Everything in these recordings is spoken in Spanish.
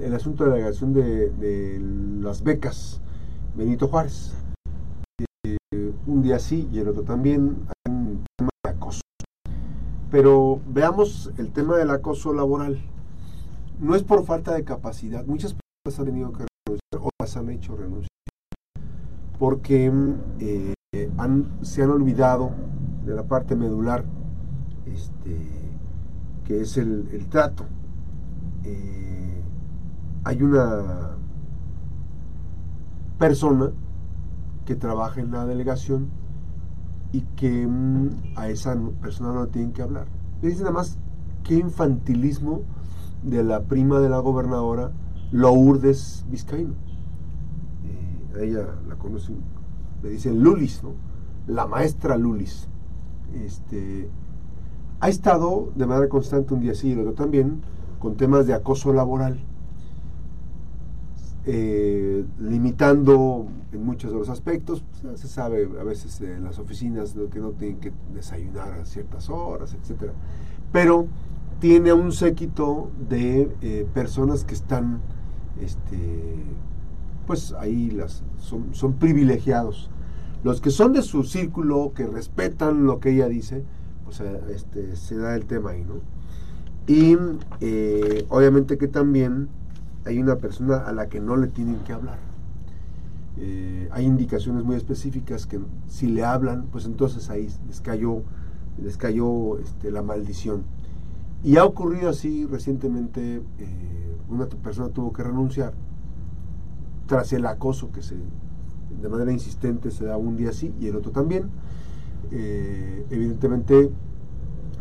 el, asunto de la delegación de, las becas Benito Juárez. Eh, un día sí y el otro también hay un tema de acoso. Pero veamos el tema del acoso laboral. No es por falta de capacidad. Muchas personas han tenido que renunciar o las han hecho renunciar. Porque eh, se han olvidado de la parte medular, este, que es el, trato. Eh, hay una persona que trabaja en la delegación y que mm, a esa persona no le tienen que hablar. Me dice nada más qué infantilismo de la prima de la gobernadora Lourdes Vizcaíno. Eh, a ella la conocen, le dicen Lulis, ¿no? La maestra Lulis. Este, ha estado de manera constante un día sí y el otro también con temas de acoso laboral, eh, limitando en muchos de los aspectos, se sabe a veces en las oficinas que no tienen que desayunar a ciertas horas, etcétera, pero tiene un séquito de eh, personas que están, este, pues ahí las, son, son privilegiados. Los que son de su círculo, que respetan lo que ella dice, pues eh, este, se da el tema ahí, ¿no? Y obviamente que también hay una persona a la que no le tienen que hablar. Eh, hay indicaciones muy específicas que si le hablan, pues entonces ahí les cayó, les cayó este, la maldición. Y ha ocurrido así recientemente, eh, una persona tuvo que renunciar tras el acoso que se de manera insistente se da un día sí y el otro también. evidentemente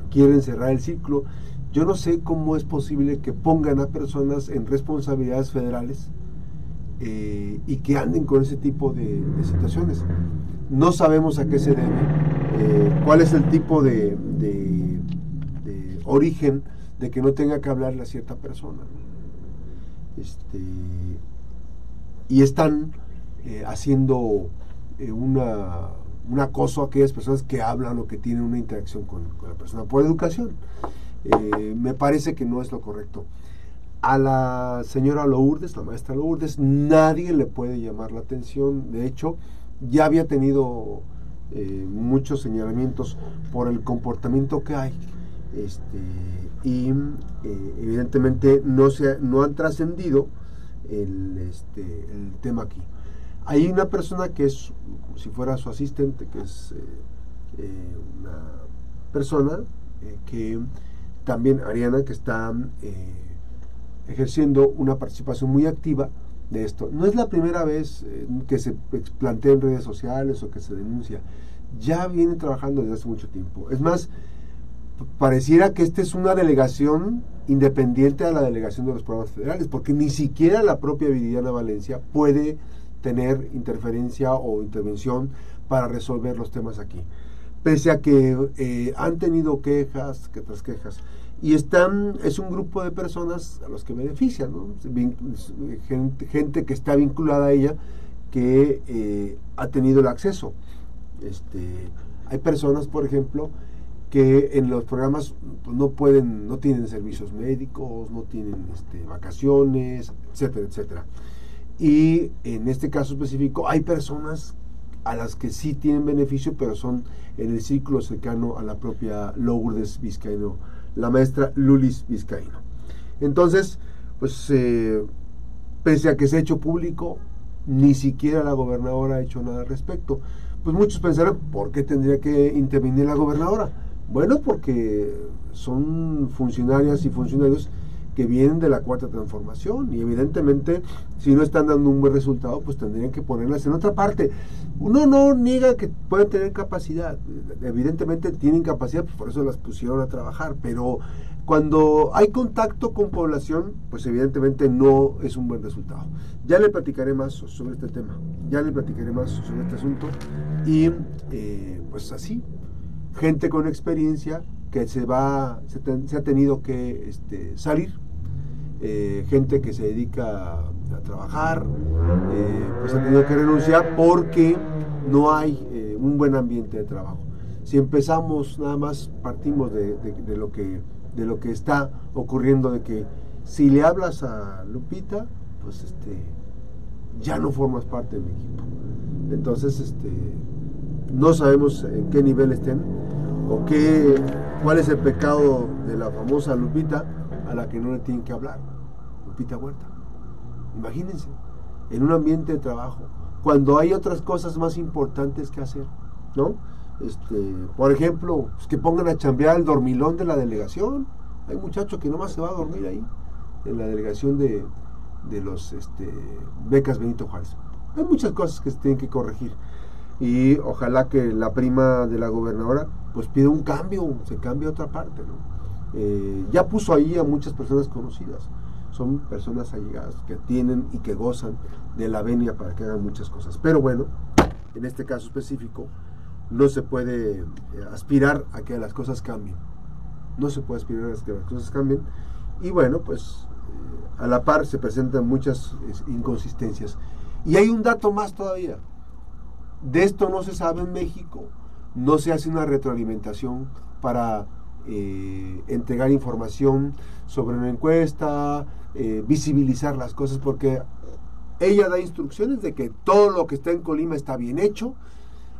quieren cerrar el ciclo yo no sé cómo es posible que pongan a personas en responsabilidades federales eh, y que anden con ese tipo de, situaciones. No sabemos a qué se debe, eh, cuál es el tipo de, origen de que no tenga que hablarle a cierta persona. Este, y están eh, haciendo una, un acoso a aquellas personas que hablan o que tienen una interacción con la persona por educación. Eh, me parece que no es lo correcto. A la señora Lourdes, la maestra Lourdes, nadie le puede llamar la atención. De hecho, ya había tenido eh, muchos señalamientos por el comportamiento que hay. Este, y eh, evidentemente no, se, no han trascendido el, este, el tema aquí. Hay una persona que es si fuera su asistente, que es una persona que también Ariana, que está eh, ejerciendo una participación muy activa de esto. No es la primera vez eh, que se plantea en redes sociales o que se denuncia. Ya viene trabajando desde hace mucho tiempo. Es más, pareciera que esta es una delegación independiente a la delegación de los programas federales, porque ni siquiera la propia Viridiana Valencia puede tener interferencia o intervención para resolver los temas aquí pese a que eh, han tenido quejas, que tras quejas, y están, es un grupo de personas a los que benefician, gente, que está vinculada a ella que eh, ha tenido el acceso. Este, hay personas, por ejemplo, que en los programas pues, no pueden, no tienen servicios médicos, no tienen este, vacaciones, etcétera, etcétera. Y en este caso específico hay personas a las que sí tienen beneficio, pero son en el ciclo cercano a la propia Lourdes Vizcaíno, la maestra Lulis Vizcaíno. Entonces, pues eh, pese a que se ha hecho público, ni siquiera la gobernadora ha hecho nada al respecto. Pues muchos pensarán, ¿por qué tendría que intervenir la gobernadora? Bueno, porque son funcionarias y funcionarios que vienen de la cuarta transformación y evidentemente si no están dando un buen resultado pues tendrían que ponerlas en otra parte. Uno no niega que pueden tener capacidad, evidentemente tienen capacidad, pues por eso las pusieron a trabajar, pero cuando hay contacto con población, pues evidentemente no es un buen resultado. Ya le platicaré más sobre este tema, ya le platicaré más sobre este asunto y eh, pues así, gente con experiencia que se va, se, ha tenido que este, salir eh, gente que se dedica a, trabajar, eh, pues ha tenido que renunciar porque no hay eh, un buen ambiente de trabajo. Si empezamos nada más, partimos de, lo que, de lo que está ocurriendo, de que si le hablas a Lupita, pues este, ya no formas parte de mi equipo. Entonces, este, no sabemos en qué nivel estén o qué, cuál es el pecado de la famosa Lupita a la que no le tienen que hablar. Lupita Huerta. Imagínense, en un ambiente de trabajo, cuando hay otras cosas más importantes que hacer, ¿no? Este, por ejemplo, pues, que pongan a chambear el dormilón de la delegación. Hay muchachos que nomás se va a dormir ahí, en la delegación de, de los este, becas Benito Juárez. Hay muchas cosas que se tienen que corregir. Y ojalá que la prima de la gobernadora pues pida un cambio, se cambie a otra parte. Eh, ya puso ahí a muchas personas conocidas. Son personas allegadas que tienen y que gozan de la venia para que hagan muchas cosas. Pero bueno, en este caso específico, no se puede eh, aspirar a que las cosas cambien. No se puede aspirar a que las cosas cambien. Y bueno, pues a la par se presentan muchas inconsistencias. Y hay un dato más todavía. De esto no se sabe en México. No se hace una retroalimentación para eh, entregar información sobre una encuesta, eh, visibilizar las cosas, porque ella da instrucciones de que todo lo que está en Colima está bien hecho,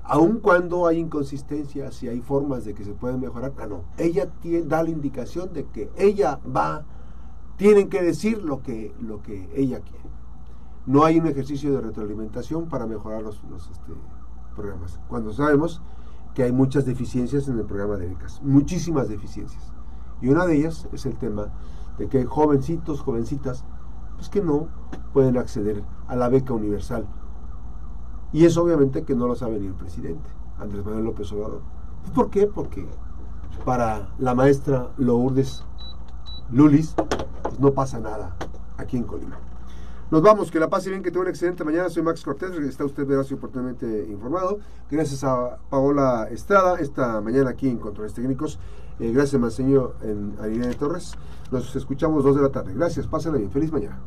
aun cuando hay inconsistencias y hay formas de que se pueden mejorar. Ah, no, ella tiene, da la indicación de que ella va tienen que decir lo que, lo que ella quiere. No hay un ejercicio de retroalimentación para mejorar los, este, programas, cuando sabemos que hay muchas deficiencias en el programa de becas, muchísimas deficiencias. Y una de ellas es el tema de que hay jovencitos, jovencitas, pues que no pueden acceder a la beca universal. Y es obviamente que no lo sabe ni el presidente, Andrés Manuel López Obrador. ¿Por qué? Porque para la maestra Lourdes Lulis, pues no pasa nada aquí en Colima. Nos vamos, que la pase bien, que tenga una excelente mañana. Soy Max Cortés, está usted veraz y oportunamente informado. Gracias a Paola Estrada, esta mañana aquí en Controles Técnicos. Eh, gracias, Manseño, en de Torres. Nos escuchamos dos de la tarde. Gracias, pásenla bien. Feliz mañana.